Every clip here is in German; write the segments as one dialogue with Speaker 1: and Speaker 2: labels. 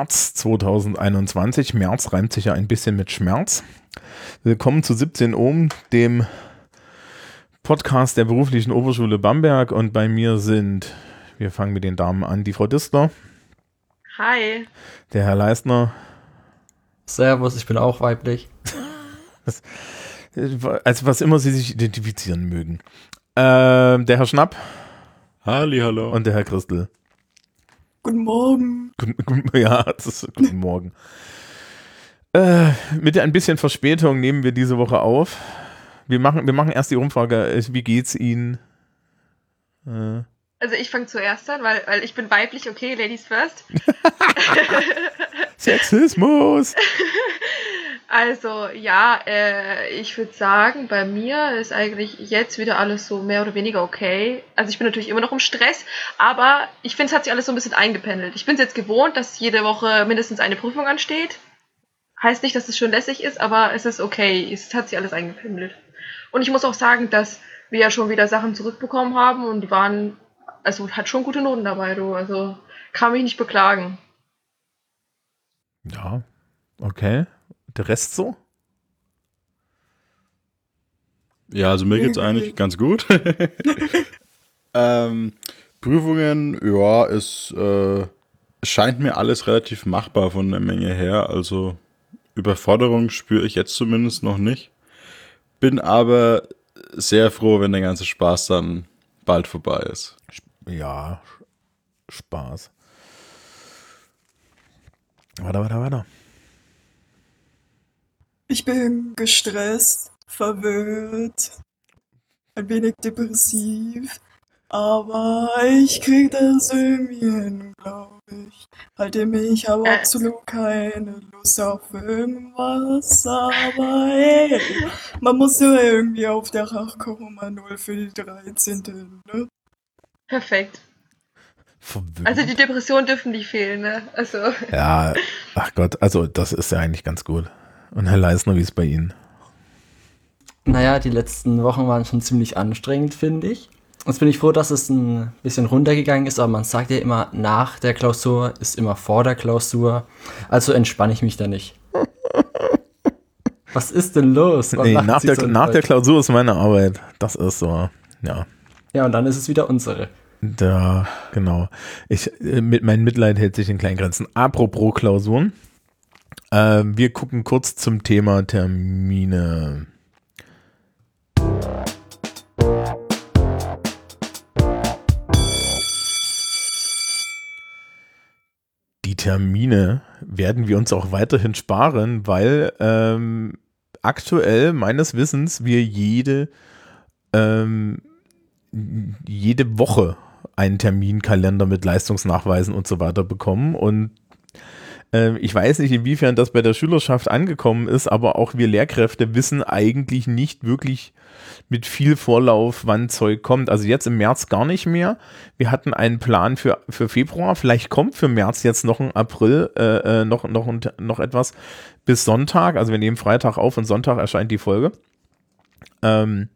Speaker 1: März 2021. März reimt sich ja ein bisschen mit Schmerz. Willkommen zu 17 Ohm, dem Podcast der beruflichen Oberschule Bamberg. Und bei mir sind, wir fangen mit den Damen an, die Frau Distler.
Speaker 2: Hi.
Speaker 1: Der Herr Leistner.
Speaker 3: Servus, ich bin auch weiblich.
Speaker 1: als was immer Sie sich identifizieren mögen. Ähm, der Herr Schnapp.
Speaker 4: Halli, hallo.
Speaker 1: Und der Herr Christel.
Speaker 5: Guten Morgen.
Speaker 1: Guten, ja, das ist guten Morgen. Äh, mit ein bisschen Verspätung nehmen wir diese Woche auf. Wir machen, wir machen erst die Umfrage. Äh, wie geht's Ihnen?
Speaker 2: Äh. Also ich fange zuerst an, weil, weil ich bin weiblich, okay, Ladies first.
Speaker 1: Sexismus.
Speaker 2: Also ja, äh, ich würde sagen, bei mir ist eigentlich jetzt wieder alles so mehr oder weniger okay. Also ich bin natürlich immer noch im Stress, aber ich finde, es hat sich alles so ein bisschen eingependelt. Ich bin es jetzt gewohnt, dass jede Woche mindestens eine Prüfung ansteht. Heißt nicht, dass es schon lässig ist, aber es ist okay. Es hat sich alles eingependelt. Und ich muss auch sagen, dass wir ja schon wieder Sachen zurückbekommen haben und die waren, also hat schon gute Noten dabei, du. Also kann mich nicht beklagen.
Speaker 1: Ja, okay. Der Rest so?
Speaker 4: Ja, also mir geht's eigentlich ganz gut. ähm, Prüfungen, ja, es äh, scheint mir alles relativ machbar von der Menge her. Also Überforderung spüre ich jetzt zumindest noch nicht. Bin aber sehr froh, wenn der ganze Spaß dann bald vorbei ist.
Speaker 1: Ja, Spaß. Warte, warte, warte.
Speaker 5: Ich bin gestresst, verwirrt, ein wenig depressiv, aber ich krieg das irgendwie hin, glaube ich. Halte mich aber äh. absolut keine Lust auf irgendwas, aber hey, man muss ja irgendwie auf der 8,0 für die 13. Ne?
Speaker 2: Perfekt. Also die Depressionen dürfen nicht fehlen, ne? Also.
Speaker 1: Ja, ach Gott, also das ist ja eigentlich ganz gut. Und Herr Leisner, wie ist bei Ihnen?
Speaker 3: Naja, die letzten Wochen waren schon ziemlich anstrengend, finde ich. Jetzt bin ich froh, dass es ein bisschen runtergegangen ist, aber man sagt ja immer, nach der Klausur ist immer vor der Klausur. Also entspanne ich mich da nicht. Was ist denn los?
Speaker 1: Nee, nach, der, so nach der Klausur ist meine Arbeit. Das ist so, ja.
Speaker 3: Ja, und dann ist es wieder unsere.
Speaker 1: Da, genau. Ich, äh, mit, mein Mitleid hält sich in kleinen Grenzen. Apropos Klausuren. Äh, wir gucken kurz zum Thema Termine. Die Termine werden wir uns auch weiterhin sparen, weil ähm, aktuell meines Wissens wir jede, ähm, jede Woche einen Terminkalender mit Leistungsnachweisen und so weiter bekommen und ähm, ich weiß nicht, inwiefern das bei der Schülerschaft angekommen ist, aber auch wir Lehrkräfte wissen eigentlich nicht wirklich mit viel Vorlauf, wann Zeug kommt. Also jetzt im März gar nicht mehr. Wir hatten einen Plan für, für Februar. Vielleicht kommt für März jetzt noch ein April, äh, äh noch, noch, noch etwas bis Sonntag. Also wir nehmen Freitag auf und Sonntag erscheint die Folge. Ähm,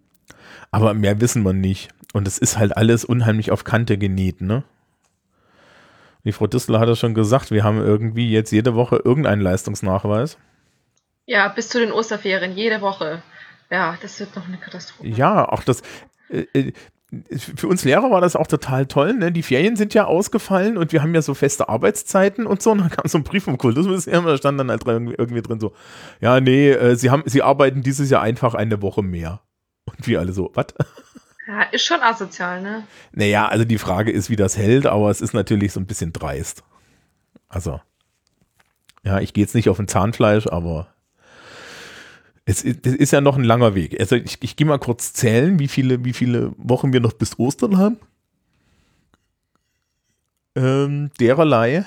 Speaker 1: aber mehr wissen wir nicht. Und es ist halt alles unheimlich auf Kante genäht, ne? Die Frau Distel hat es schon gesagt, wir haben irgendwie jetzt jede Woche irgendeinen Leistungsnachweis.
Speaker 2: Ja, bis zu den Osterferien, jede Woche. Ja, das wird noch eine Katastrophe.
Speaker 1: Ja, auch das. Äh, äh, für uns Lehrer war das auch total toll. Ne? Die Ferien sind ja ausgefallen und wir haben ja so feste Arbeitszeiten und so. Und dann kam so ein Brief vom Kultusministerium, da stand dann halt irgendwie, irgendwie drin so: Ja, nee, äh, sie, haben, sie arbeiten dieses Jahr einfach eine Woche mehr. Und wir alle so: Was?
Speaker 2: Ja, ist schon asozial, ne?
Speaker 1: Naja, also die Frage ist, wie das hält, aber es ist natürlich so ein bisschen dreist. Also, ja, ich gehe jetzt nicht auf ein Zahnfleisch, aber es ist, es ist ja noch ein langer Weg. Also ich, ich gehe mal kurz zählen, wie viele, wie viele Wochen wir noch bis Ostern haben. Ähm, dererlei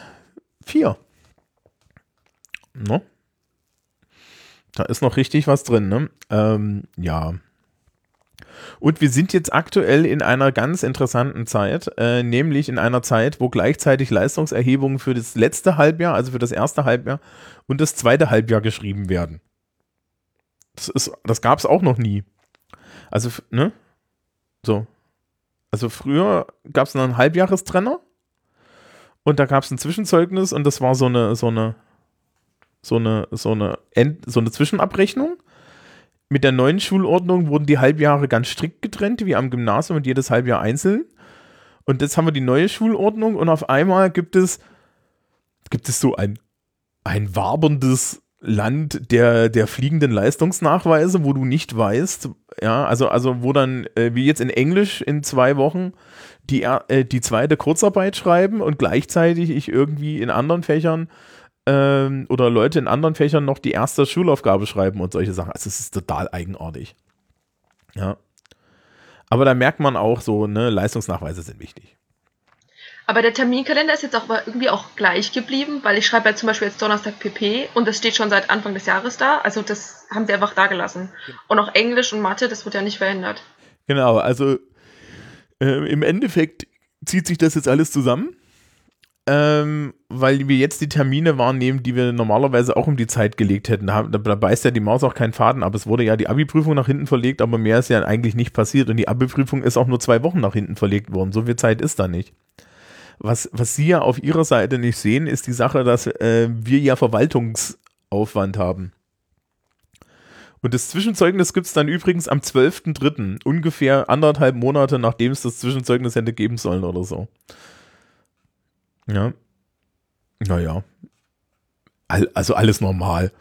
Speaker 1: vier. No? Da ist noch richtig was drin, ne? Ähm, ja. Und wir sind jetzt aktuell in einer ganz interessanten Zeit, äh, nämlich in einer Zeit, wo gleichzeitig Leistungserhebungen für das letzte Halbjahr, also für das erste Halbjahr und das zweite Halbjahr geschrieben werden. Das, das gab es auch noch nie. Also, ne? So. Also früher gab es einen Halbjahrestrenner und da gab es ein Zwischenzeugnis und das war so eine, so eine, so eine, so eine, End, so eine Zwischenabrechnung. Mit der neuen Schulordnung wurden die Halbjahre ganz strikt getrennt, wie am Gymnasium und jedes Halbjahr einzeln. Und jetzt haben wir die neue Schulordnung und auf einmal gibt es, gibt es so ein, ein waberndes Land der, der fliegenden Leistungsnachweise, wo du nicht weißt, ja, also, also wo dann, äh, wie jetzt in Englisch in zwei Wochen, die, äh, die zweite Kurzarbeit schreiben und gleichzeitig ich irgendwie in anderen Fächern ähm, oder Leute in anderen Fächern noch die erste Schulaufgabe schreiben und solche Sachen. Also es ist total eigenartig. Ja. Aber da merkt man auch so, ne, Leistungsnachweise sind wichtig.
Speaker 2: Aber der Terminkalender ist jetzt auch irgendwie auch gleich geblieben, weil ich schreibe ja zum Beispiel jetzt Donnerstag PP und das steht schon seit Anfang des Jahres da. Also das haben sie einfach da gelassen. Und auch Englisch und Mathe, das wird ja nicht verändert.
Speaker 1: Genau, also äh, im Endeffekt zieht sich das jetzt alles zusammen ähm, weil wir jetzt die Termine wahrnehmen, die wir normalerweise auch um die Zeit gelegt hätten. Da, da, beißt ja die Maus auch keinen Faden ab. Es wurde ja die Abi-Prüfung nach hinten verlegt, aber mehr ist ja eigentlich nicht passiert. Und die Abi-Prüfung ist auch nur zwei Wochen nach hinten verlegt worden. So viel Zeit ist da nicht. Was, was Sie ja auf Ihrer Seite nicht sehen, ist die Sache, dass äh, wir ja Verwaltungsaufwand haben. Und das Zwischenzeugnis gibt es dann übrigens am 12.03., ungefähr anderthalb Monate, nachdem es das Zwischenzeugnis hätte geben sollen oder so. Ja. Naja. All, also alles normal.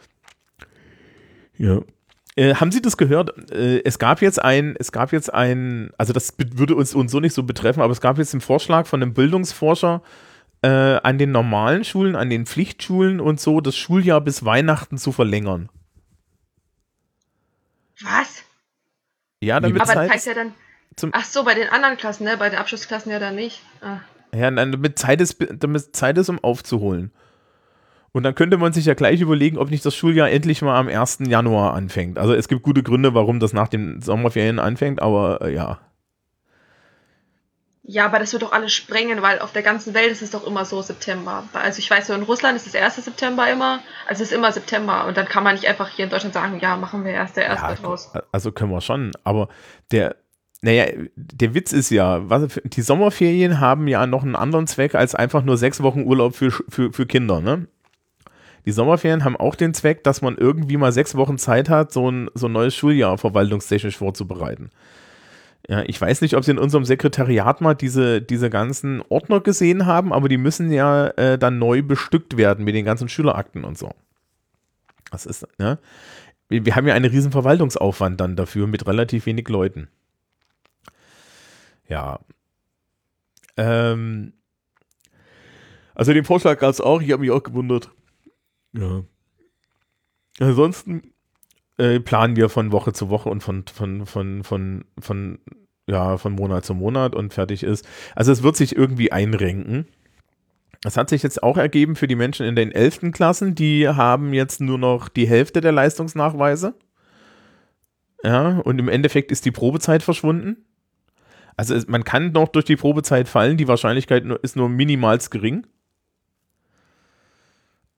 Speaker 1: Ja. Äh, haben Sie das gehört? Äh, es gab jetzt ein, es gab jetzt ein, also das würde uns, uns so nicht so betreffen, aber es gab jetzt einen Vorschlag von einem Bildungsforscher äh, an den normalen Schulen, an den Pflichtschulen und so, das Schuljahr bis Weihnachten zu verlängern.
Speaker 2: Was?
Speaker 1: Ja, damit
Speaker 2: aber das heißt ja dann. Ach so, bei den anderen Klassen, ne? Bei den Abschlussklassen ja dann nicht. Ah.
Speaker 1: Ja, damit Zeit ist, damit Zeit ist, um aufzuholen. Und dann könnte man sich ja gleich überlegen, ob nicht das Schuljahr endlich mal am 1. Januar anfängt. Also es gibt gute Gründe, warum das nach den Sommerferien anfängt, aber äh, ja.
Speaker 2: Ja, aber das wird doch alles sprengen, weil auf der ganzen Welt ist es doch immer so September. Also ich weiß so, in Russland ist es 1. September immer, also es ist immer September und dann kann man nicht einfach hier in Deutschland sagen, ja, machen wir erst der 1. Ja, draus.
Speaker 1: Also können wir schon, aber der, naja, der Witz ist ja, was, die Sommerferien haben ja noch einen anderen Zweck als einfach nur sechs Wochen Urlaub für, für, für Kinder, ne? Die Sommerferien haben auch den Zweck, dass man irgendwie mal sechs Wochen Zeit hat, so ein, so ein neues Schuljahr verwaltungstechnisch vorzubereiten. Ja, ich weiß nicht, ob Sie in unserem Sekretariat mal diese, diese ganzen Ordner gesehen haben, aber die müssen ja äh, dann neu bestückt werden mit den ganzen Schülerakten und so. Das ist. Wir, wir haben ja einen riesen Verwaltungsaufwand dann dafür mit relativ wenig Leuten. Ja. Ähm, also den Vorschlag gab es auch, ich habe mich auch gewundert. Ja. Ansonsten äh, planen wir von Woche zu Woche und von, von, von, von, von, ja, von Monat zu Monat und fertig ist. Also es wird sich irgendwie einrenken. Das hat sich jetzt auch ergeben für die Menschen in den 11. Klassen, die haben jetzt nur noch die Hälfte der Leistungsnachweise. Ja, und im Endeffekt ist die Probezeit verschwunden. Also es, man kann noch durch die Probezeit fallen, die Wahrscheinlichkeit ist nur minimals gering.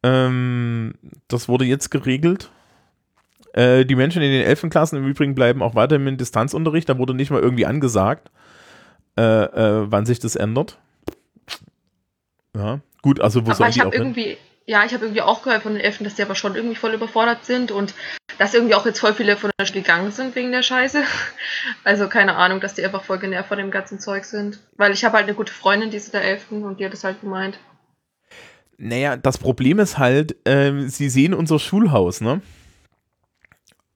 Speaker 1: Ähm, das wurde jetzt geregelt. Äh, die Menschen in den Elfenklassen im Übrigen bleiben auch weiterhin im Distanzunterricht. Da wurde nicht mal irgendwie angesagt, äh, äh, wann sich das ändert. Ja, gut, also wo
Speaker 2: Aber ich habe irgendwie, ja, ich habe irgendwie auch gehört von den Elfen, dass die aber schon irgendwie voll überfordert sind und dass irgendwie auch jetzt voll viele von Schule gegangen sind wegen der Scheiße. Also keine Ahnung, dass die einfach voll genervt von dem ganzen Zeug sind. Weil ich habe halt eine gute Freundin, die ist der Elften und die hat das halt gemeint.
Speaker 1: Naja, das Problem ist halt, äh, sie sehen unser Schulhaus, ne?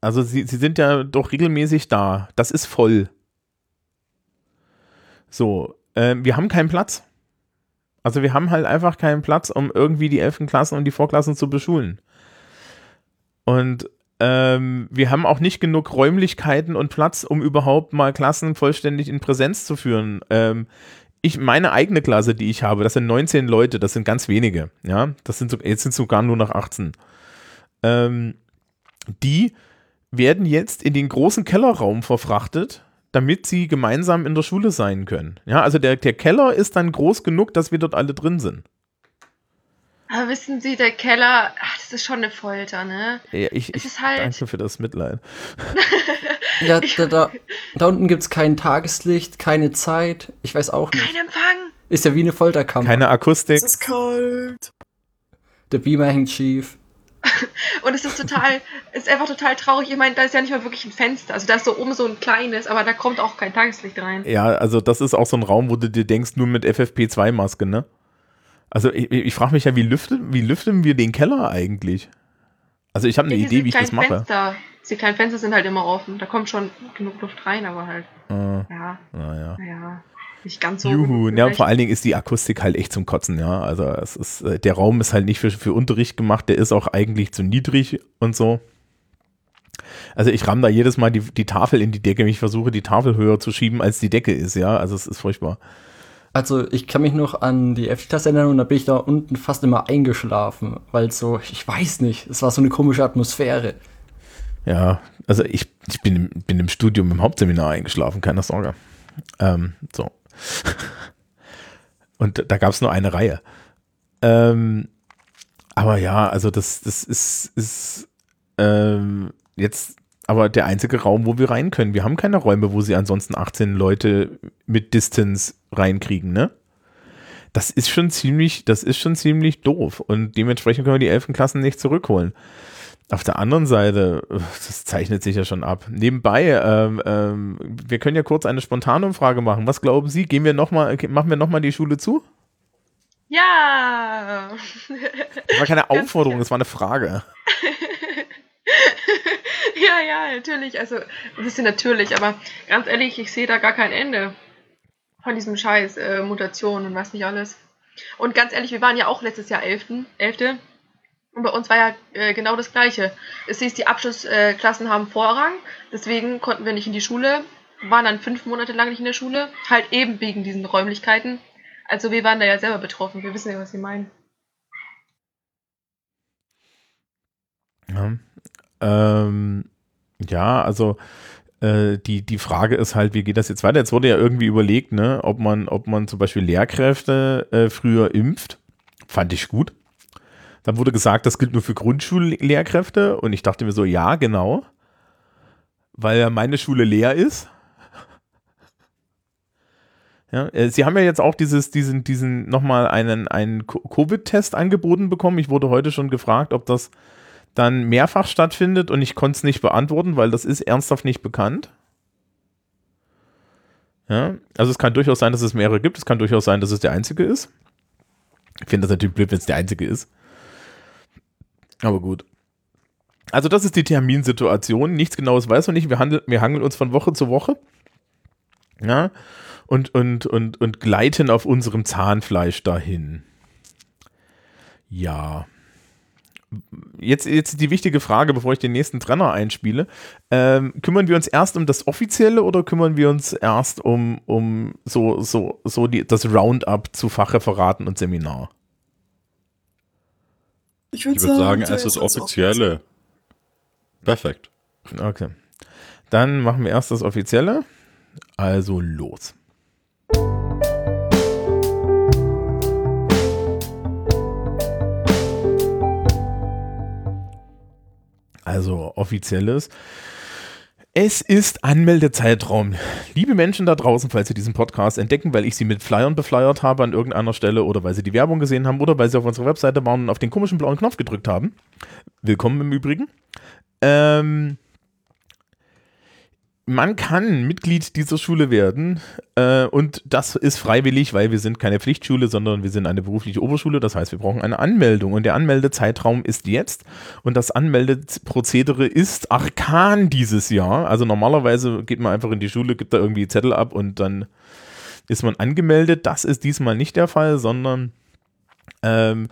Speaker 1: Also sie, sie sind ja doch regelmäßig da. Das ist voll. So, äh, wir haben keinen Platz. Also wir haben halt einfach keinen Platz, um irgendwie die elften Klassen und die Vorklassen zu beschulen. Und ähm, wir haben auch nicht genug Räumlichkeiten und Platz, um überhaupt mal Klassen vollständig in Präsenz zu führen. Ähm, ich, meine eigene Klasse, die ich habe, das sind 19 Leute, das sind ganz wenige, ja. Das sind jetzt sind sogar nur noch 18. Ähm, die werden jetzt in den großen Kellerraum verfrachtet damit sie gemeinsam in der Schule sein können. Ja, also der, der Keller ist dann groß genug, dass wir dort alle drin sind.
Speaker 2: Aber wissen Sie, der Keller, ach, das ist schon eine Folter, ne?
Speaker 1: Ja, ich, ich halt danke für das Mitleid.
Speaker 3: ja, da, da, da unten gibt es kein Tageslicht, keine Zeit. Ich weiß auch nicht.
Speaker 2: Kein Empfang.
Speaker 3: Ist ja wie eine Folterkammer.
Speaker 1: Keine Akustik.
Speaker 5: Es ist kalt.
Speaker 3: Der Beamer hängt schief.
Speaker 2: Und es ist total, es ist einfach total traurig. Ich meine, da ist ja nicht mal wirklich ein Fenster. Also da ist so oben so ein kleines, aber da kommt auch kein Tageslicht rein.
Speaker 1: Ja, also das ist auch so ein Raum, wo du dir denkst, nur mit FFP2-Maske, ne? Also ich, ich frage mich ja, wie lüften, wie lüften wir den Keller eigentlich? Also ich habe eine
Speaker 2: Ja,
Speaker 1: Idee, wie ich das mache.
Speaker 2: Fenster, diese kleinen Fenster sind halt immer offen. Da kommt schon genug Luft rein, aber halt,
Speaker 1: Äh,
Speaker 2: ja,
Speaker 1: naja.
Speaker 2: naja, nicht ganz so.
Speaker 1: Juhu, ja, und vor allen Dingen ist die Akustik halt echt zum Kotzen, ja. Also es ist, äh, der Raum ist halt nicht für, für Unterricht gemacht, der ist auch eigentlich zu niedrig und so. Also ich ramm da jedes Mal die, die Tafel in die Decke, ich versuche die Tafel höher zu schieben, als die Decke ist, ja. Also es ist furchtbar.
Speaker 3: Also ich kann mich noch an die F-Klasse erinnern und da bin ich da unten fast immer eingeschlafen, weil so, ich weiß nicht, es war so eine komische Atmosphäre.
Speaker 1: Ja, also ich, ich bin, im, bin im Studium im Hauptseminar eingeschlafen, keine Sorge. Ähm, so. Und da gab es nur eine Reihe. Ähm, aber ja, also das, das ist, ist ähm, jetzt aber der einzige Raum, wo wir rein können. Wir haben keine Räume, wo sie ansonsten 18 Leute mit Distance reinkriegen, ne? Das ist schon ziemlich, das ist schon ziemlich doof. Und dementsprechend können wir die Elfenklassen nicht zurückholen. Auf der anderen Seite, äh, das zeichnet sich ja schon ab. Nebenbei, ähm, ähm, wir können ja kurz eine spontane Umfrage machen. Was glauben Sie? Gehen wir noch mal, machen wir nochmal die Schule zu?
Speaker 2: Ja!
Speaker 1: Das war keine Aufforderung, das war eine Frage.
Speaker 2: ja, ja, natürlich. Also, ein bisschen natürlich, aber ganz ehrlich, ich sehe da gar kein Ende von diesem Scheiß, äh, Mutationen und was nicht alles. Und ganz ehrlich, wir waren ja auch letztes Jahr Elften, Elfte. Und bei uns war ja äh, genau das Gleiche. Es hieß, die Abschlussklassen Klassen haben Vorrang, deswegen konnten wir nicht in die Schule, waren dann fünf Monate lang nicht in der Schule, halt eben wegen diesen Räumlichkeiten. Also wir waren da ja selber betroffen, wir wissen ja, was sie meinen.
Speaker 1: Ja, ähm, ja also äh, die, die Frage ist halt, wie geht das jetzt weiter? Jetzt wurde ja irgendwie überlegt, ne, ob man, ob man zum Beispiel Lehrkräfte äh, früher impft. Fand ich gut. Dann wurde gesagt, das gilt nur für Grundschullehrkräfte und ich dachte mir so, ja, genau. Weil meine Schule leer ist. Ja, äh, Sie haben ja jetzt auch dieses, diesen, diesen nochmal einen, einen Co- Covid-Test angeboten bekommen. Ich wurde heute schon gefragt, ob das dann mehrfach stattfindet und ich konnte es nicht beantworten, weil das ist ernsthaft nicht bekannt. Ja, also es kann durchaus sein, dass es mehrere gibt. Es kann durchaus sein, dass es der einzige ist. Ich finde das natürlich blöd, wenn es der einzige ist. Aber gut. Also das ist die Terminsituation. Nichts genaues weiß man nicht. Wir, handel, wir hangeln uns von Woche zu Woche. Ja. Und, und, und, und gleiten auf unserem Zahnfleisch dahin. Ja. Jetzt, jetzt die wichtige Frage, bevor ich den nächsten Trenner einspiele. Ähm, kümmern wir uns erst um das Offizielle oder kümmern wir uns erst um, um so, so, so die, das Roundup zu Fachreferaten und Seminar?
Speaker 5: Ich würde
Speaker 4: Ich würde sagen,
Speaker 5: zuerst
Speaker 4: es ist Offizielle. Perfekt.
Speaker 1: Okay. Dann machen wir erst das Offizielle. Also los. Also offizielles. Es ist Anmeldezeitraum. Liebe Menschen da draußen, falls Sie diesen Podcast entdecken, weil ich Sie mit Flyern befleiert habe an irgendeiner Stelle oder weil Sie die Werbung gesehen haben oder weil Sie auf unserer Webseite waren und auf den komischen blauen Knopf gedrückt haben. Willkommen im Übrigen. Ähm, man kann Mitglied dieser Schule werden äh, und das ist freiwillig, weil wir sind keine Pflichtschule, sondern wir sind eine berufliche Oberschule. Das heißt, wir brauchen eine Anmeldung und der Anmeldezeitraum ist jetzt und das Anmeldeprozedere ist arkan dieses Jahr. Also normalerweise geht man einfach in die Schule, gibt da irgendwie Zettel ab und dann ist man angemeldet. Das ist diesmal nicht der Fall, sondern ähm,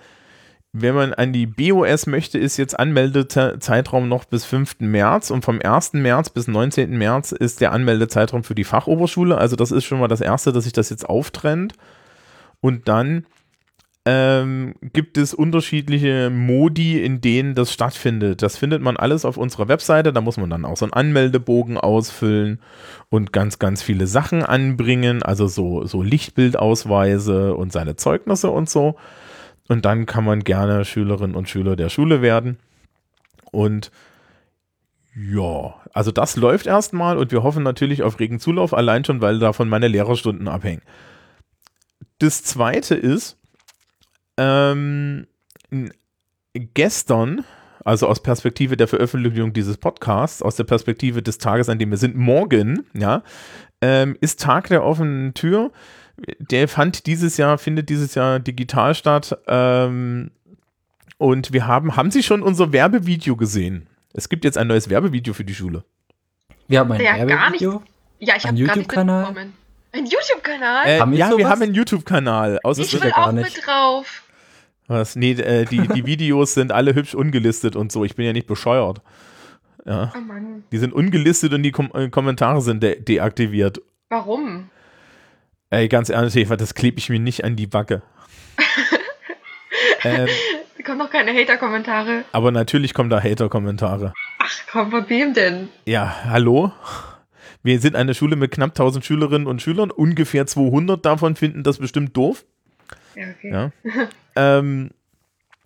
Speaker 1: wenn man an die BOS möchte, ist jetzt Anmeldezeitraum noch bis 5. März und vom 1. März bis 19. März ist der Anmeldezeitraum für die Fachoberschule. Also das ist schon mal das Erste, dass sich das jetzt auftrennt. Und dann ähm, gibt es unterschiedliche Modi, in denen das stattfindet. Das findet man alles auf unserer Webseite. Da muss man dann auch so einen Anmeldebogen ausfüllen und ganz, ganz viele Sachen anbringen. Also so, so Lichtbildausweise und seine Zeugnisse und so. Und dann kann man gerne Schülerin und Schüler der Schule werden. Und ja, also das läuft erstmal und wir hoffen natürlich auf regen Zulauf, allein schon, weil davon meine Lehrerstunden abhängen. das zweite ist, ähm, gestern, also aus Perspektive der Veröffentlichung dieses Podcasts, aus der Perspektive des Tages, an dem wir sind, morgen, ja, ähm, ist Tag der offenen Tür. Der fand dieses Jahr, findet dieses Jahr digital statt. Ähm, und wir haben, haben Sie schon unser Werbevideo gesehen? Es gibt jetzt ein neues Werbevideo für die Schule.
Speaker 3: Wir haben ein
Speaker 2: Ja,
Speaker 3: Werbevideo.
Speaker 2: Ja, ich habe gar nicht
Speaker 3: YouTube-Kanal?
Speaker 2: mitbekommen. Ein YouTube-Kanal?
Speaker 1: Äh,
Speaker 3: wir
Speaker 1: ja, wir
Speaker 3: sowas?
Speaker 1: haben einen YouTube-Kanal.
Speaker 2: Ich
Speaker 3: will
Speaker 2: auch
Speaker 3: nicht.
Speaker 2: mit drauf.
Speaker 1: was? Nee, äh, die, die Videos sind alle hübsch ungelistet und so. Ich bin ja nicht bescheuert. Ja.
Speaker 2: Oh Mann.
Speaker 1: Die sind ungelistet und die Kom äh, Kommentare sind de deaktiviert.
Speaker 2: Warum?
Speaker 1: Ey, ganz ehrlich, Eva, das klebe ich mir nicht an die Backe. ähm,
Speaker 2: Da kommen noch keine Hater-Kommentare.
Speaker 1: aber natürlich kommen da Hater-Kommentare.
Speaker 2: Ach komm, von wem denn?
Speaker 1: Ja, hallo? Wir sind eine Schule mit knapp 1000 Schülerinnen und Schülern. Ungefähr 200 davon finden das bestimmt doof.
Speaker 2: Ja, okay.
Speaker 1: Ja. ähm,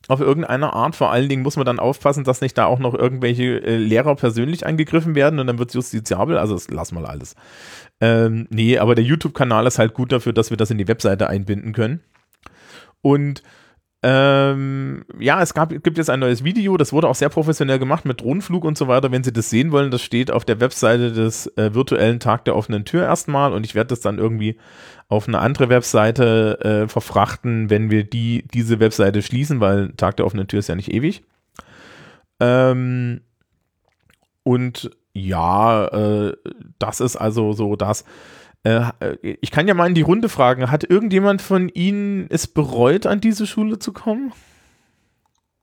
Speaker 1: auf irgendeine Art. Vor allen Dingen muss man dann aufpassen, dass nicht da auch noch irgendwelche äh, Lehrer persönlich angegriffen werden und dann wird es justiziabel. Also das lassen wir alles. Ähm, nee, aber der YouTube-Kanal ist halt gut dafür, dass wir das in die Webseite einbinden können. Und ähm, ja, es gab, gibt jetzt ein neues Video, das wurde auch sehr professionell gemacht mit Drohnenflug und so weiter. Wenn Sie das sehen wollen, das steht auf der Webseite des äh, virtuellen Tag der offenen Tür erstmal und ich werde das dann irgendwie auf eine andere Webseite äh, verfrachten, wenn wir die, diese Webseite schließen, weil Tag der offenen Tür ist ja nicht ewig. Ähm, und ja, äh, das ist also so das. Äh, ich kann ja mal in die Runde fragen, hat irgendjemand von Ihnen es bereut, an diese Schule zu kommen?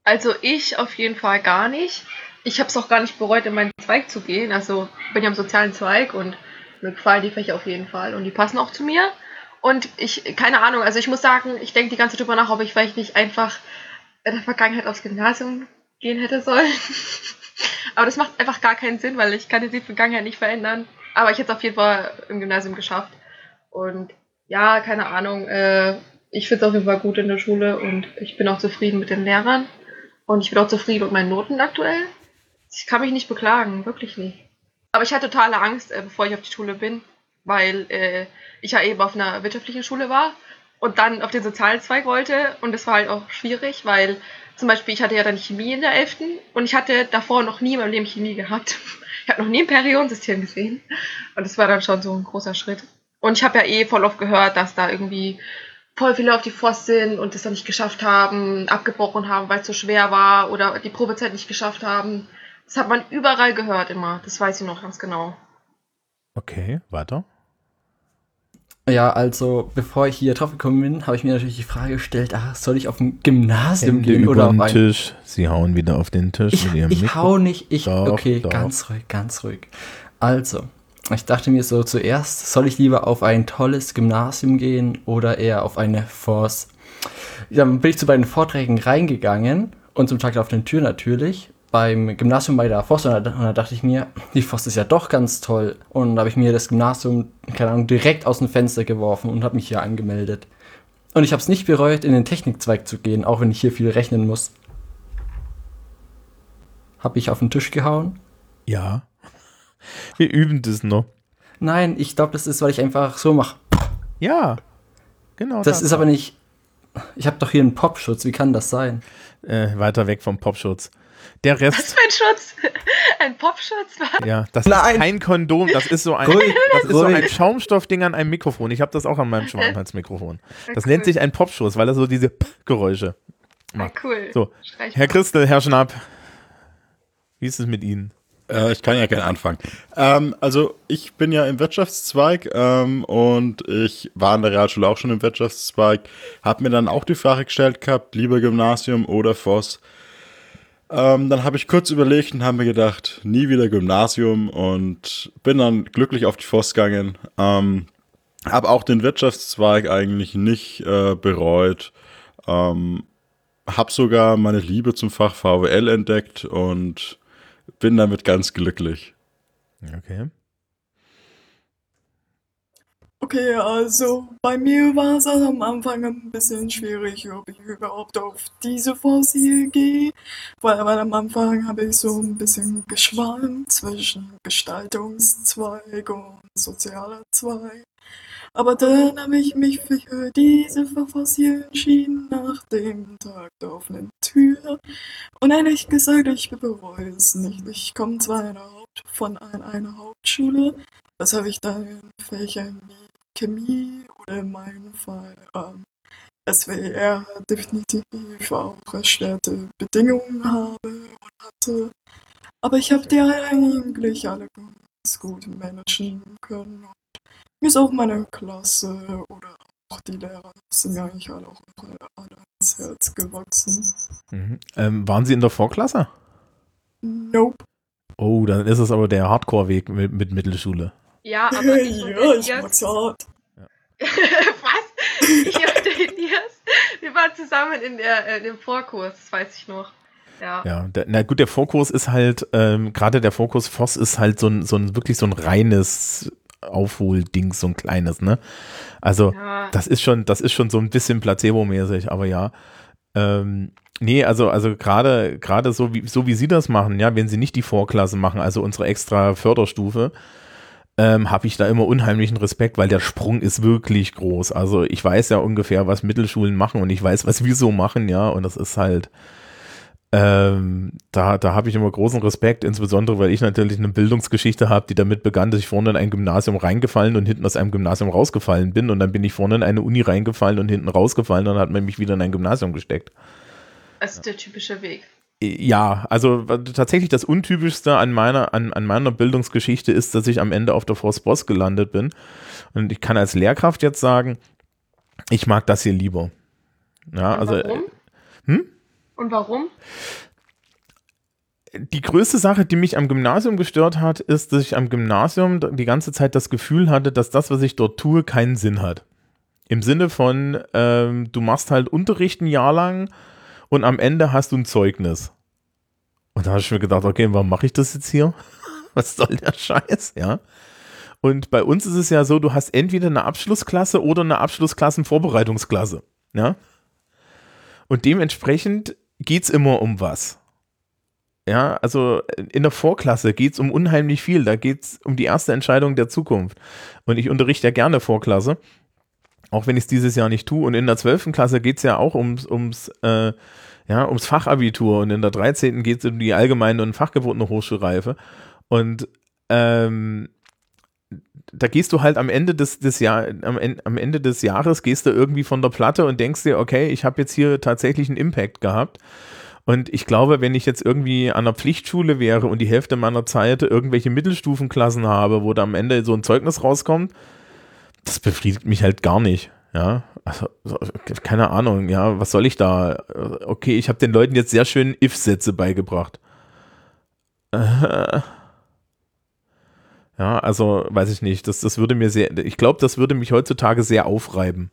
Speaker 2: Also ich auf jeden Fall gar nicht. Ich habe es auch gar nicht bereut, in meinen Zweig zu gehen. Also bin ja im sozialen Zweig und mir gefallen die Fächer auf jeden Fall und die passen auch zu mir. Und ich, keine Ahnung, also ich muss sagen, ich denke die ganze Zeit drüber nach, ob ich vielleicht nicht einfach in der Vergangenheit aufs Gymnasium gehen hätte sollen. Aber das macht einfach gar keinen Sinn, weil ich kann die Vergangenheit nicht verändern. Aber ich hätte es auf jeden Fall im Gymnasium geschafft. Und ja, keine Ahnung, äh, ich finde es auf jeden Fall gut in der Schule und ich bin auch zufrieden mit den Lehrern. Und ich bin auch zufrieden mit meinen Noten aktuell. Ich kann mich nicht beklagen, wirklich nicht. Aber ich hatte totale Angst, äh, bevor ich auf die Schule bin, weil äh, ich ja eben auf einer wirtschaftlichen Schule war und dann auf den sozialen Zweig wollte. Und das war halt auch schwierig, weil zum Beispiel ich hatte ja dann Chemie in der 11. und ich hatte davor noch nie in meinem Leben Chemie gehabt. Ich habe noch nie ein Periodensystem gesehen. Und das war dann schon so ein großer Schritt. Und ich habe ja eh voll oft gehört, dass da irgendwie voll viele auf die Forst sind und das dann nicht geschafft haben, abgebrochen haben, weil es so schwer war oder die Probezeit nicht geschafft haben. Das hat man überall gehört immer. Das weiß ich noch ganz genau.
Speaker 1: Okay, weiter.
Speaker 3: Ja, also bevor ich hier drauf gekommen bin, habe ich mir natürlich die Frage gestellt, ach, soll ich auf ein Gymnasium gehen oder auf
Speaker 1: den. Tisch. Sie hauen wieder auf den Tisch
Speaker 3: Ich,
Speaker 1: mit ihrem
Speaker 3: ich
Speaker 1: Mikro.
Speaker 3: hau nicht, ich,
Speaker 1: Doch,
Speaker 3: okay,
Speaker 1: doch.
Speaker 3: ganz ruhig, ganz ruhig. Also, ich dachte mir so zuerst, soll ich lieber auf ein tolles Gymnasium gehen oder eher auf eine Force? Dann bin ich zu beiden Vorträgen reingegangen und zum Tag auf den Tür natürlich. Beim Gymnasium bei der Forst und da, und da dachte ich mir, die Forst ist ja doch ganz toll. Und da habe ich mir das Gymnasium, keine Ahnung, direkt aus dem Fenster geworfen und habe mich hier angemeldet. Und ich habe es nicht bereut, in den Technikzweig zu gehen, auch wenn ich hier viel rechnen muss. Habe ich auf den Tisch gehauen?
Speaker 1: Ja. Wir üben das noch.
Speaker 3: Nein, ich glaube, das ist, weil ich einfach so mache.
Speaker 1: Ja. Genau.
Speaker 3: Das ist aber nicht. Ich habe doch hier einen Popschutz. Wie kann das sein?
Speaker 1: äh, weiter weg vom Popschutz. Der
Speaker 2: Was
Speaker 1: Rest,
Speaker 2: für ein Schutz? Ein Popschutz?
Speaker 1: ja, das
Speaker 3: Nein.
Speaker 1: ist kein Kondom, das ist so ein, das ist so ein. Schaumstoffding an einem Mikrofon. Ich habe das auch an meinem Schwanenhalsmikrofon. Das nennt sich ein Popschutz, weil er so diese Geräusche.
Speaker 2: Ah, cool.
Speaker 1: So, Herr. Christel, Herr Schnapp, wie ist es mit Ihnen?
Speaker 4: Äh, ich kann ja gerne anfangen. Ähm, also ich bin ja im Wirtschaftszweig ähm, und ich war in der Realschule auch schon im Wirtschaftszweig. Hab mir dann auch die Frage gestellt gehabt, lieber Gymnasium oder Voss. Ähm, dann habe ich kurz überlegt und habe mir gedacht, nie wieder Gymnasium und bin dann glücklich auf die Voss gegangen. Ähm, habe auch den Wirtschaftszweig eigentlich nicht äh, bereut. Ähm, habe sogar meine Liebe zum Fach VWL entdeckt und bin damit ganz glücklich.
Speaker 1: Okay.
Speaker 5: Okay, also bei mir war es am Anfang ein bisschen schwierig, ob ich überhaupt auf diese Fossil gehe, weil, weil am Anfang habe ich so ein bisschen geschwankt zwischen Gestaltungszweig und sozialer Zweig. Aber dann habe ich mich für diese Fossil entschieden nach dem Tag der offenen Tür. Und ehrlich gesagt, ich bereue es nicht. Ich komme zwar von einer Hauptschule, was habe ich da in Fächern wie Chemie oder in meinem Fall ähm, SWR definitiv auch erschwerte Bedingungen habe und hatte. Aber ich habe die eigentlich alle ganz gut managen können. Und mir ist auch meine Klasse oder auch die Lehrer sind mir eigentlich alle auch alle ans Herz gewachsen.
Speaker 1: Mhm. Ähm, waren Sie in der Vorklasse?
Speaker 5: Nope.
Speaker 1: Oh, dann ist es aber der Hardcore-Weg mit, mit Mittelschule.
Speaker 2: Ja, aber ich und
Speaker 5: ja, ich
Speaker 2: Elias.
Speaker 5: hart.
Speaker 2: Was? Ich und der Elias, wir waren zusammen in, der, äh, in dem Vorkurs, das weiß ich noch. Ja.
Speaker 1: Ja, der, na gut, der Vorkurs ist halt, ähm, gerade der Vorkurs Voss ist halt so ein, so ein wirklich so ein reines Aufholding, so ein kleines, ne? Also,
Speaker 2: Ja.
Speaker 1: das ist schon, das ist schon so ein bisschen Placebo-mäßig, aber ja. Ähm, nee, also, also gerade, gerade so wie, so wie Sie das machen, ja, wenn Sie nicht die Vorklasse machen, also unsere extra Förderstufe, ähm, habe ich da immer unheimlichen Respekt, weil der Sprung ist wirklich groß. Also ich weiß ja ungefähr, was Mittelschulen machen und ich weiß, was wir so machen, ja, und das ist halt, ähm, da, da habe ich immer großen Respekt, insbesondere weil ich natürlich eine Bildungsgeschichte habe, die damit begann, dass ich vorne in ein Gymnasium reingefallen und hinten aus einem Gymnasium rausgefallen bin und dann bin ich vorne in eine Uni reingefallen und hinten rausgefallen und dann hat man mich wieder in ein Gymnasium gesteckt.
Speaker 2: Das ist der typische Weg.
Speaker 1: Ja, also tatsächlich das Untypischste an meiner, an, an meiner Bildungsgeschichte ist, dass ich am Ende auf der Forst Boss gelandet bin. Und ich kann als Lehrkraft jetzt sagen, ich mag das hier lieber. Ja,
Speaker 2: Und
Speaker 1: also
Speaker 2: warum?
Speaker 1: hm?
Speaker 2: Und warum?
Speaker 1: die größte Sache, die mich am Gymnasium gestört hat, ist, dass ich am Gymnasium die ganze Zeit das Gefühl hatte, dass das, was ich dort tue, keinen Sinn hat. Im Sinne von, ähm, du machst halt Unterricht ein Jahr lang und am Ende hast du ein Zeugnis. Und da habe ich mir gedacht, okay, warum mache ich das jetzt hier? Was soll der Scheiß, ja? Und bei uns ist es ja so, du hast entweder eine Abschlussklasse oder eine Abschlussklassenvorbereitungsklasse, ja? Und dementsprechend geht's immer um was. Ja, also in der Vorklasse geht es um unheimlich viel. Da geht es um die erste Entscheidung der Zukunft. Und ich unterrichte ja gerne Vorklasse, auch wenn ich es dieses Jahr nicht tue. Und in der 12. Klasse geht es ja auch ums, ums, äh, ja, ums Fachabitur. Und in der 13. geht es um die allgemeine und fachgebotene Hochschulreife. Und ähm, da gehst du halt am Ende des, des Jahr, am, am Ende des Jahres gehst du irgendwie von der Platte und denkst dir, okay, ich habe jetzt hier tatsächlich einen Impact gehabt. Und ich glaube, wenn ich jetzt irgendwie an einer Pflichtschule wäre und die Hälfte meiner Zeit irgendwelche Mittelstufenklassen habe, wo da am Ende so ein Zeugnis rauskommt, das befriedigt mich halt gar nicht. Ja, also, so, keine Ahnung, ja, was soll ich da? Okay, ich habe den Leuten jetzt sehr schön If-Sätze beigebracht. Ja, also weiß ich nicht, das, das würde mir sehr, ich glaube, das würde mich heutzutage sehr aufreiben.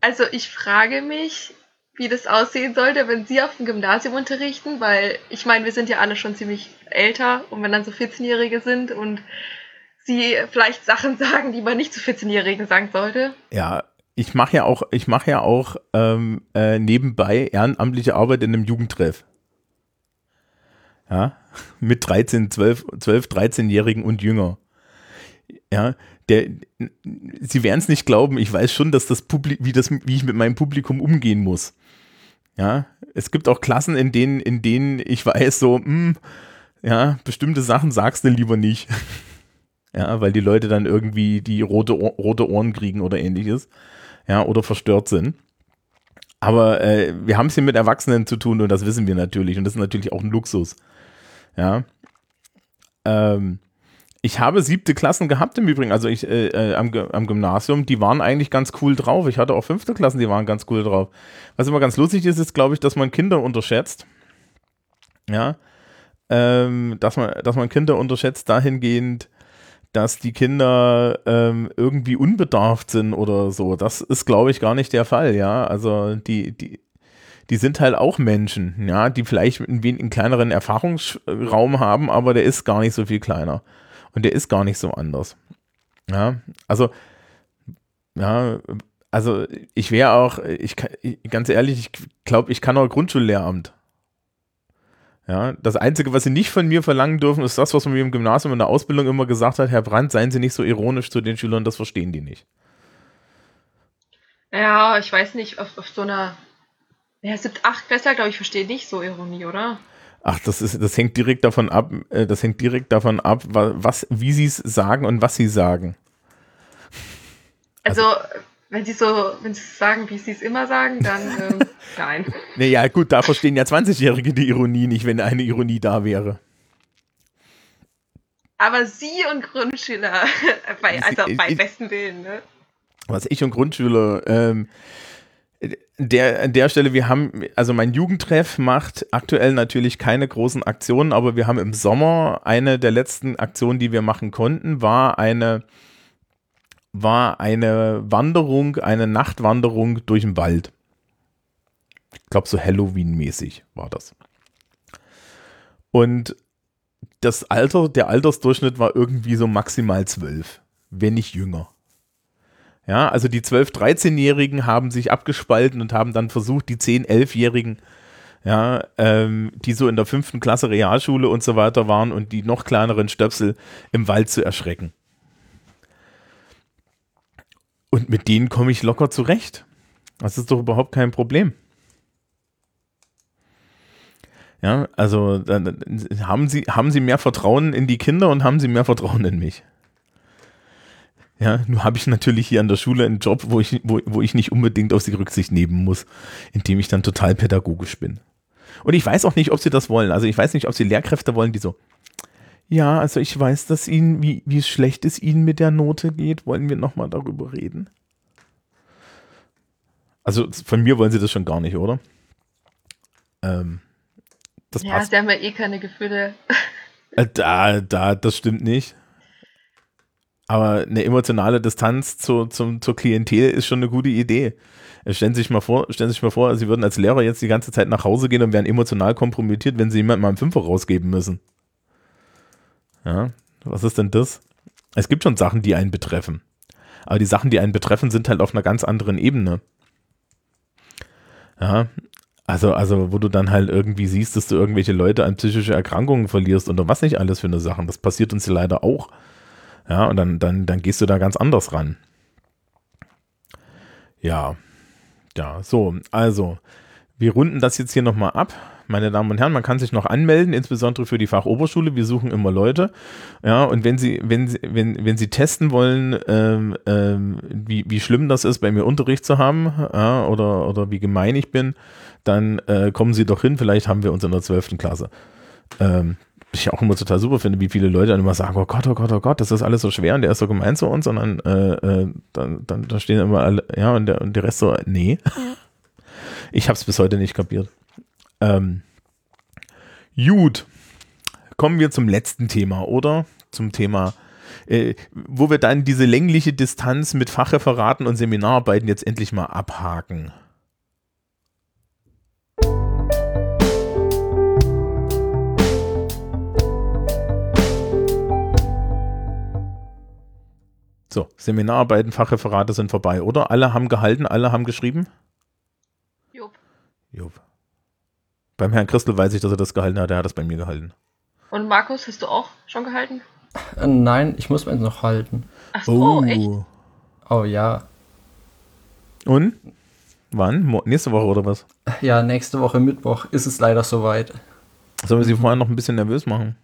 Speaker 2: Also ich frage mich, wie das aussehen sollte, wenn Sie auf dem Gymnasium unterrichten, weil ich meine, wir sind ja alle schon ziemlich älter und wenn dann so 14-Jährige sind und Sie vielleicht Sachen sagen, die man nicht zu 14-Jährigen sagen sollte.
Speaker 1: Ja, ich mache ja auch, ich mache ja auch ähm, äh, nebenbei ehrenamtliche Arbeit in einem Jugendtreff. Ja, mit 13, 12, 12 13-Jährigen und jünger. Ja, der, Sie werden es nicht glauben, ich weiß schon, dass das Publik, wie das, wie ich mit meinem Publikum umgehen muss. Ja, es gibt auch Klassen, in denen, in denen ich weiß, so, hm, ja, bestimmte Sachen sagst du lieber nicht. Ja, weil die Leute dann irgendwie die rote, Ohr- rote Ohren kriegen oder ähnliches. Ja, oder verstört sind. Aber äh, wir haben es hier mit Erwachsenen zu tun und das wissen wir natürlich. Und das ist natürlich auch ein Luxus. Ja. Ähm, ich habe siebte Klassen gehabt im Übrigen, also ich äh, äh, am, am Gymnasium, die waren eigentlich ganz cool drauf. Ich hatte auch fünfte Klassen, die waren ganz cool drauf. Was immer ganz lustig ist, ist, glaube ich, dass man Kinder unterschätzt. Ja. Ähm, dass man, dass man Kinder unterschätzt dahingehend, dass die Kinder ähm, irgendwie unbedarft sind oder so. Das ist, glaube ich, gar nicht der Fall, ja. Also die, die, die sind halt auch Menschen, ja, die vielleicht einen, wen- einen kleineren Erfahrungsraum haben, aber der ist gar nicht so viel kleiner. Und der ist gar nicht so anders. Ja, also Ja, also ich wäre auch, ich ganz ehrlich, ich glaube, ich kann auch Grundschullehramt. Ja, das Einzige, was sie nicht von mir verlangen dürfen, ist das, was man mir im Gymnasium in der Ausbildung immer gesagt hat, Herr Brandt, seien Sie nicht so ironisch zu den Schülern, das verstehen die nicht.
Speaker 2: Ja, ich weiß nicht, auf, auf so einer. Ja, 7, 8 Klässler, glaube ich, verstehe nicht so Ironie, oder?
Speaker 1: Ach, das ist, das hängt direkt davon ab, äh, das hängt direkt davon ab, wa- was, wie sie es sagen und was sie sagen.
Speaker 2: Also, wenn sie so, wenn sie sagen, wie sie es immer sagen, dann ähm, nein.
Speaker 1: Naja, gut, da verstehen ja 20-Jährige die Ironie nicht, wenn eine Ironie da wäre.
Speaker 2: Aber sie und Grundschüler, bei,
Speaker 1: Sie-
Speaker 2: also bei
Speaker 1: ich-
Speaker 2: besten Willen, ne?
Speaker 1: was ich und Grundschüler, ähm, der, an der Stelle, wir haben, also mein Jugendtreff macht aktuell natürlich keine großen Aktionen, aber wir haben im Sommer eine der letzten Aktionen, die wir machen konnten, war eine, war eine Wanderung, eine Nachtwanderung durch den Wald. Ich glaube, so Halloween-mäßig war das. Und das Alter, der Altersdurchschnitt war irgendwie so maximal zwölf, wenn nicht jünger. Ja, also die 12-, 13-Jährigen haben sich abgespalten und haben dann versucht, die 10-, 11-Jährigen, ja, ähm, die so in der fünften Klasse Realschule und so weiter waren und die noch kleineren Stöpsel im Wald zu erschrecken. Und mit denen komme ich locker zurecht. Das ist doch überhaupt kein Problem. Ja, also dann, haben sie, haben sie mehr Vertrauen in die Kinder und haben sie mehr Vertrauen in mich. Ja, nur habe ich natürlich hier an der Schule einen Job, wo ich, wo, wo ich nicht unbedingt auf sie Rücksicht nehmen muss, indem ich dann total pädagogisch bin. Und ich weiß auch nicht, ob sie das wollen. Also ich weiß nicht, ob sie Lehrkräfte wollen, die so, ja, also ich weiß, dass ihnen, wie, wie schlecht es ihnen mit der Note geht. Wollen wir nochmal darüber reden? Also von mir wollen sie das schon gar nicht, oder? Ähm, das
Speaker 2: Ja,
Speaker 1: passt.
Speaker 2: sie haben ja eh keine Gefühle.
Speaker 1: Äh, Da, da, das stimmt nicht. Aber eine emotionale Distanz zu, zum, zur Klientel ist schon eine gute Idee. Äh, Stellen Sie sich mal vor, stellen Sie sich mal vor, Sie würden als Lehrer jetzt die ganze Zeit nach Hause gehen und wären emotional kompromittiert, wenn Sie jemandem mal einen Fünfer rausgeben müssen. Ja, was ist denn das? Es gibt schon Sachen, die einen betreffen. Aber die Sachen, die einen betreffen, sind halt auf einer ganz anderen Ebene. Ja, also, also, wo du dann halt irgendwie siehst, dass du irgendwelche Leute an psychische Erkrankungen verlierst oder was nicht alles für eine Sachen. Das passiert uns ja leider auch. Ja, und dann, dann, dann gehst du da ganz anders ran. Ja. Ja, so, also, wir runden das jetzt hier nochmal ab. Meine Damen und Herren, man kann sich noch anmelden, insbesondere für die Fachoberschule. Wir suchen immer Leute. Ja, und wenn Sie, wenn Sie, wenn, wenn Sie testen wollen, ähm, ähm, wie, wie schlimm das ist, bei mir Unterricht zu haben, ja, oder, oder wie gemein ich bin, dann äh, kommen Sie doch hin. Vielleicht haben wir uns in der 12. Klasse. Ähm, ich auch immer total super finde, wie viele Leute dann immer sagen, oh Gott, oh Gott, oh Gott, das ist alles so schwer und der ist so gemein zu uns und dann, äh, äh, dann, dann da stehen immer alle, ja, und der, und der Rest so, nee. Ich habe es bis heute nicht kapiert. Ähm, gut, kommen wir zum letzten Thema, oder? Zum Thema, äh, wo wir dann diese längliche Distanz mit Fachreferaten und Seminararbeiten jetzt endlich mal abhaken. So, Seminararbeiten, Fachreferate sind vorbei, oder? Alle haben gehalten, alle haben geschrieben?
Speaker 2: Jupp.
Speaker 1: Jupp. Beim Herrn Christel weiß ich, dass er das gehalten hat, er hat das bei mir gehalten.
Speaker 2: Und Markus, hast du auch schon gehalten?
Speaker 3: Äh, nein, ich muss meins noch halten.
Speaker 2: Ach so, echt?
Speaker 3: Oh ja.
Speaker 1: Und? Wann? Mo nächste Woche oder was?
Speaker 3: Ja, nächste Woche Mittwoch ist es leider soweit.
Speaker 1: Sollen wir sie vorher noch ein bisschen nervös machen?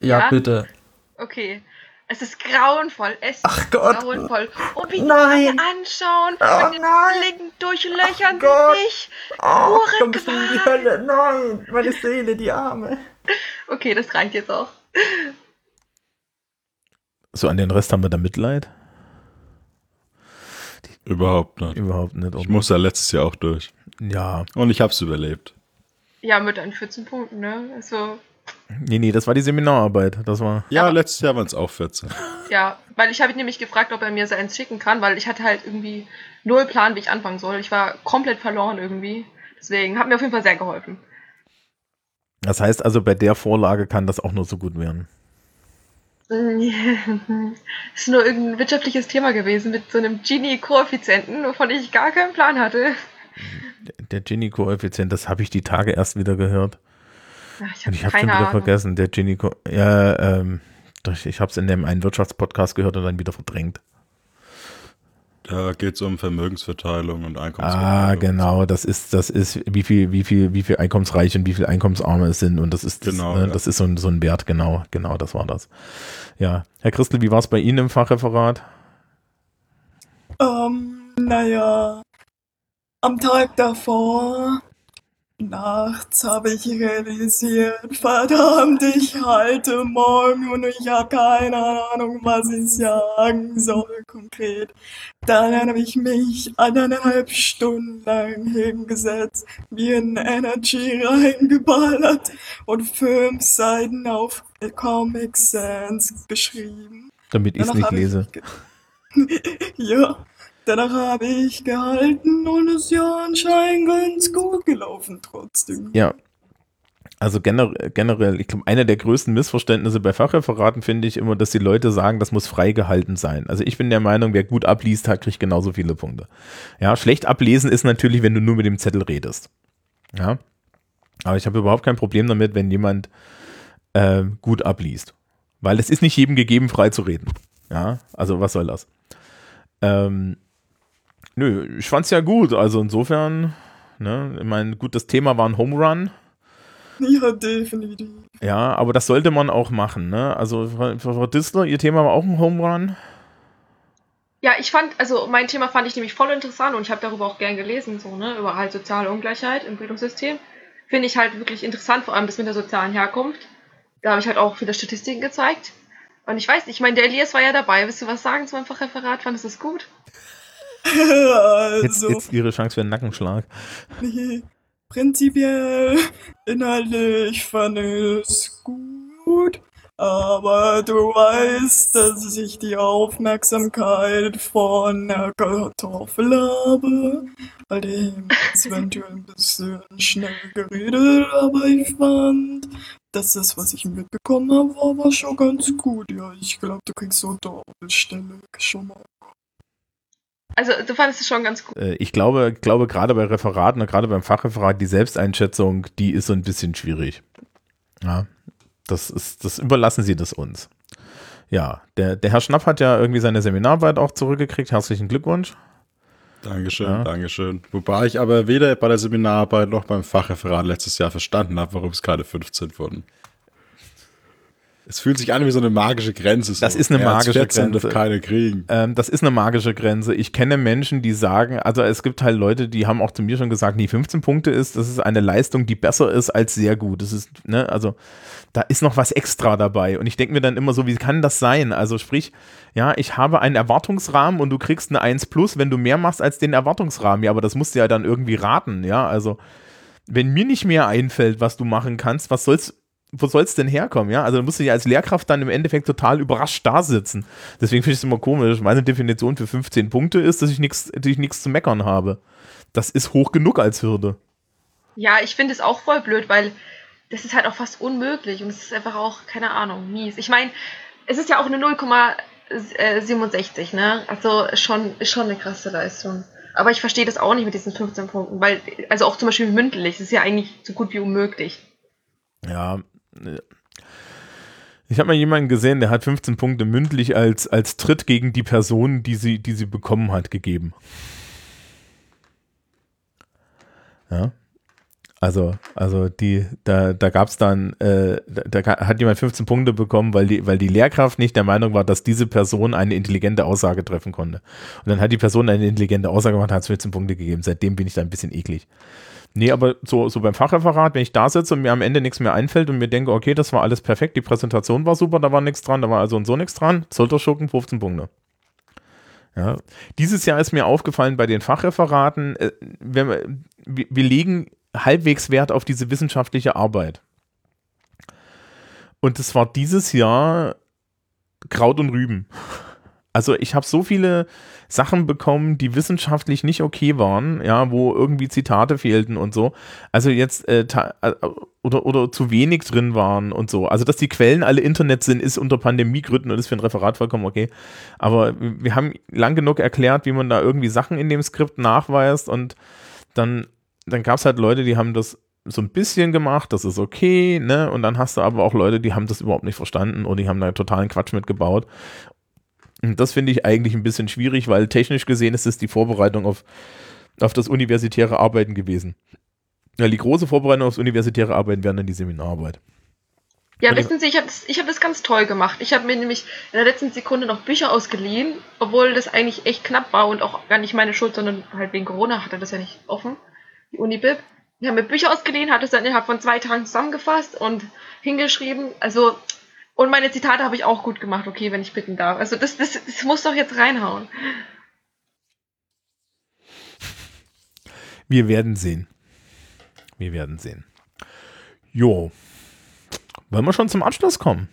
Speaker 3: Ja,
Speaker 2: Ja?
Speaker 3: bitte.
Speaker 2: Okay. Es ist grauenvoll. Es ist
Speaker 3: Ach Gott.
Speaker 2: grauenvoll. Und wie die
Speaker 3: Nein.
Speaker 2: alle anschauen,
Speaker 3: Oh
Speaker 2: mit den
Speaker 3: nein.
Speaker 2: Blicken durchlöchern
Speaker 3: Gott.
Speaker 2: sich.
Speaker 3: Oh,
Speaker 2: komm bis in die
Speaker 3: Hölle. Nein, meine Seele, die Arme.
Speaker 2: Okay, das reicht jetzt auch.
Speaker 1: So, an den Rest haben wir da Mitleid?
Speaker 4: Überhaupt nicht.
Speaker 1: Überhaupt nicht.
Speaker 4: Ich muss ja letztes Jahr auch durch.
Speaker 1: Ja.
Speaker 4: Und ich hab's überlebt.
Speaker 2: Ja, mit deinen 14 Punkten, ne? Also,
Speaker 1: Nee, nee, das war die Seminararbeit. Das war.
Speaker 4: Ja,
Speaker 2: Aber-
Speaker 4: letztes Jahr waren es auch 14.
Speaker 2: ja, weil ich habe ihn nämlich gefragt, ob er mir seins schicken kann, weil ich hatte halt irgendwie null Plan, wie ich anfangen soll. Ich war komplett verloren irgendwie. Deswegen hat mir auf jeden Fall sehr geholfen.
Speaker 1: Das heißt also, bei der Vorlage kann das auch nur so gut werden.
Speaker 2: ist nur irgendein wirtschaftliches Thema gewesen mit so einem Gini-Koeffizienten, wovon ich gar keinen Plan hatte.
Speaker 1: Der Gini-Koeffizient, das habe ich die Tage erst wieder gehört.
Speaker 2: Ich habe
Speaker 1: habe schon wieder
Speaker 2: Ahnung.
Speaker 1: vergessen, der Gini, Ko ja, ähm, ich habe es in dem einen Wirtschaftspodcast gehört und dann wieder verdrängt.
Speaker 4: Da geht es um Vermögensverteilung und Einkommensverteilung.
Speaker 1: Ah, genau, das ist, das ist, wie viel, wie viel, wie viel einkommensreiche und wie viel einkommensarme es sind und das ist, das,
Speaker 4: Genau,
Speaker 1: ne,
Speaker 4: ja.
Speaker 1: das ist so ein, so ein Wert, genau, genau, das war das. Ja, Herr Christel, wie war es bei Ihnen im Fachreferat?
Speaker 5: Ähm, naja, am Tag davor, nachts habe ich realisiert, verdammt, ich halte morgen und ich habe keine Ahnung, was ich sagen soll konkret. Dann habe ich mich eineinhalb Stunden lang hingesetzt, mir ein Energy reingeballert und fünf Seiten auf Comic Sans geschrieben.
Speaker 1: Damit ich es nicht lese.
Speaker 5: Ja, danach habe ich gehalten und es ist ja anscheinend ganz gut gelaufen trotzdem.
Speaker 1: Ja. Also generell, ich glaube, einer der größten Missverständnisse bei Fachreferaten finde ich immer, dass die Leute sagen, das muss freigehalten sein. Also ich bin der Meinung, wer gut abliest, hat, kriegt genauso viele Punkte. Ja, schlecht ablesen ist natürlich, wenn du nur mit dem Zettel redest. Ja. Aber ich habe überhaupt kein Problem damit, wenn jemand äh, gut abliest. Weil es ist nicht jedem gegeben, frei zu reden. Ja, also was soll das? Ähm, nö, ich fand's ja gut. Also insofern, ne, ich meine, gut, das Thema war ein Home Run.
Speaker 5: Ja, definitiv.
Speaker 1: Ja, aber das sollte man auch machen, ne? Also Frau Distler, ihr Thema war auch ein Home Run.
Speaker 2: Ja, ich fand, also mein Thema fand ich nämlich voll interessant und ich habe darüber auch gern gelesen, so, ne, über halt soziale Ungleichheit im Bildungssystem. Finde ich halt wirklich interessant, vor allem das mit der sozialen Herkunft. Da habe ich halt auch viele Statistiken gezeigt. Und ich weiß nicht, ich meine, der Elias war ja dabei. Willst du was sagen zu meinem Fachreferat? Fandest du es gut?
Speaker 1: Jetzt,
Speaker 5: also,
Speaker 1: jetzt ihre Chance für einen Nackenschlag.
Speaker 5: nee, prinzipiell, inhaltlich fand ich es gut. Aber du weißt, dass ich die Aufmerksamkeit von der Kartoffel habe. Bei dem ist eventuell ein bisschen schnell geredet, aber ich fand, dass das, was ich mitbekommen habe, war, war schon ganz gut. Ja, ich glaube, du kriegst so Doppelstelle schon mal.
Speaker 2: Also, du fandest es schon ganz gut.
Speaker 1: Äh, Ich glaube, glaube gerade bei Referaten, und gerade beim Fachreferat, die Selbsteinschätzung, die ist so ein bisschen schwierig. Ja, das ist, das überlassen Sie das uns. Ja, der, der Herr Schnapp hat ja irgendwie seine Seminararbeit auch zurückgekriegt. Herzlichen Glückwunsch.
Speaker 4: Dankeschön,
Speaker 1: Ja.
Speaker 4: Dankeschön. Wobei ich aber weder bei der Seminararbeit noch beim Fachreferat letztes Jahr verstanden habe, warum es keine 15 wurden. Es fühlt sich an wie so eine magische Grenze. So.
Speaker 1: Das ist eine magische
Speaker 4: 14
Speaker 1: Grenze.
Speaker 4: keine kriegen.
Speaker 1: Ähm, das ist eine magische Grenze. Ich kenne Menschen, die sagen, also es gibt halt Leute, die haben auch zu mir schon gesagt, nee, 15 Punkte ist, das ist eine Leistung, die besser ist als sehr gut. Das ist, ne, also da ist noch was extra dabei. Und ich denke mir dann immer so, wie kann das sein? Also sprich, ja, ich habe einen Erwartungsrahmen und du kriegst eine 1 plus, wenn du mehr machst als den Erwartungsrahmen. Ja, aber das musst du ja dann irgendwie raten, ja. Also, wenn mir nicht mehr einfällt, was du machen kannst, was soll's, wo soll's denn herkommen, ja? Also, da musst du ja als Lehrkraft dann im Endeffekt total überrascht da sitzen. Deswegen finde ich es immer komisch. Meine Definition für 15 Punkte ist, dass ich nichts, zu meckern habe. Das ist hoch genug als Hürde.
Speaker 2: Ja, ich finde es auch voll blöd, weil das ist halt auch fast unmöglich und es ist einfach auch, keine Ahnung, mies. Ich meine, es ist ja auch eine 0,67, ne? Also schon, schon eine krasse Leistung. Aber ich verstehe das auch nicht mit diesen 15 Punkten, weil, also auch zum Beispiel mündlich, das ist ja eigentlich so gut wie unmöglich.
Speaker 1: Ja. Ich habe mal jemanden gesehen, der hat 15 Punkte mündlich als, als Tritt gegen die Person, die sie, die sie bekommen hat, gegeben. Ja. Also, also die, da, da gab es dann, äh, da, da hat jemand 15 Punkte bekommen, weil die, weil die Lehrkraft nicht der Meinung war, dass diese Person eine intelligente Aussage treffen konnte. Und dann hat die Person eine intelligente Aussage gemacht, hat 15 Punkte gegeben. Seitdem bin ich da ein bisschen eklig. Nee, aber so, so beim Fachreferat, wenn ich da sitze und mir am Ende nichts mehr einfällt und mir denke, okay, das war alles perfekt, die Präsentation war super, da war nichts dran, da war also und so nichts dran, Zolterschucken, 15 Punkte. Ja. Dieses Jahr ist mir aufgefallen bei den Fachreferaten, äh, wir, wir legen halbwegs Wert auf diese wissenschaftliche Arbeit. Und es war dieses Jahr Kraut und Rüben. Also ich habe so viele Sachen bekommen, die wissenschaftlich nicht okay waren, ja, wo irgendwie Zitate fehlten und so. Also jetzt äh, äh, oder, oder zu wenig drin waren und so. Also dass die Quellen alle Internet sind, ist unter Pandemiegründen und ist für ein Referat vollkommen okay. Aber wir haben lang genug erklärt, wie man da irgendwie Sachen in dem Skript nachweist und dann, dann gab es halt Leute, die haben das so ein bisschen gemacht, das ist okay, ne? Und dann hast du aber auch Leute, die haben das überhaupt nicht verstanden und die haben da totalen Quatsch mitgebaut. Das finde ich eigentlich ein bisschen schwierig, weil technisch gesehen ist es die Vorbereitung auf, auf das universitäre Arbeiten gewesen. Ja, die große Vorbereitung aufs universitäre Arbeiten wäre dann die Seminararbeit.
Speaker 2: Ja, wissen Sie, ich habe das, hab das ganz toll gemacht. Ich habe mir nämlich in der letzten Sekunde noch Bücher ausgeliehen, obwohl das eigentlich echt knapp war und auch gar nicht meine Schuld, sondern halt wegen Corona hatte das ja nicht offen, die Uni-Bib. Ich habe mir Bücher ausgeliehen, hatte es dann innerhalb von zwei Tagen zusammengefasst und hingeschrieben. Also, und meine Zitate habe ich auch gut gemacht, okay, wenn ich bitten darf. Also, das, das, das muss doch jetzt reinhauen.
Speaker 1: Wir werden sehen. Wir werden sehen. Jo. Wollen wir schon zum Abschluss kommen?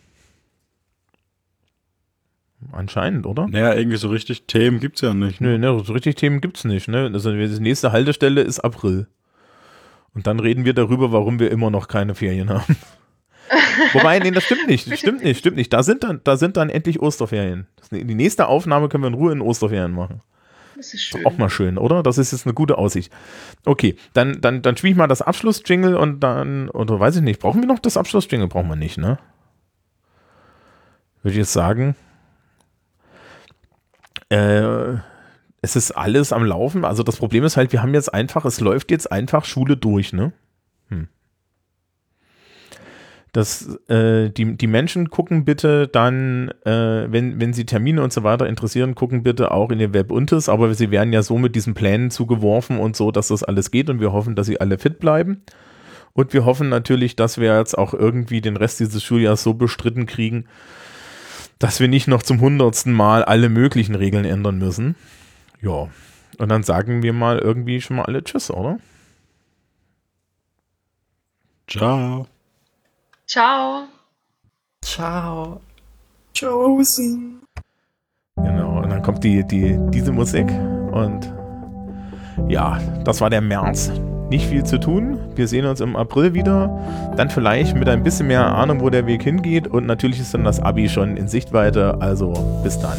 Speaker 1: Anscheinend, oder?
Speaker 4: Naja, irgendwie so richtig Themen gibt es ja nicht.
Speaker 1: Ne? Nö, ne, so richtig Themen gibt es nicht. Ne? Also die nächste Haltestelle ist April. Und dann reden wir darüber, warum wir immer noch keine Ferien haben. Wobei, nee, das stimmt nicht. Stimmt nicht, stimmt nicht. Da sind dann, da sind dann endlich Osterferien. Die nächste Aufnahme können wir in Ruhe in Osterferien machen.
Speaker 2: Das ist schön.
Speaker 1: Auch mal schön, oder? Das ist jetzt eine gute Aussicht. Okay, dann, dann, dann spiele ich mal das Abschlussjingle und dann, oder weiß ich nicht, brauchen wir noch das Abschlussjingle? Brauchen wir nicht, ne? Würde ich jetzt sagen. Äh, es ist alles am Laufen. Also das Problem ist halt, wir haben jetzt einfach, es läuft jetzt einfach Schule durch, ne? Hm. Das, äh, die, die Menschen gucken bitte dann, äh, wenn, wenn sie Termine und so weiter interessieren, gucken bitte auch in den Webuntes, aber sie werden ja so mit diesen Plänen zugeworfen und so, dass das alles geht und wir hoffen, dass sie alle fit bleiben. Und wir hoffen natürlich, dass wir jetzt auch irgendwie den Rest dieses Schuljahres so bestritten kriegen, dass wir nicht noch zum hundertsten Mal alle möglichen Regeln ändern müssen. Ja. Und dann sagen wir mal irgendwie schon mal alle Tschüss, oder?
Speaker 4: Ciao.
Speaker 2: Ciao.
Speaker 3: Ciao.
Speaker 5: Tschaußen.
Speaker 1: Genau. Und dann kommt die, die, diese Musik. Und ja, das war der März. Nicht viel zu tun. Wir sehen uns im April wieder. Dann vielleicht mit ein bisschen mehr Ahnung, wo der Weg hingeht. Und natürlich ist dann das Abi schon in Sichtweite. Also bis dann.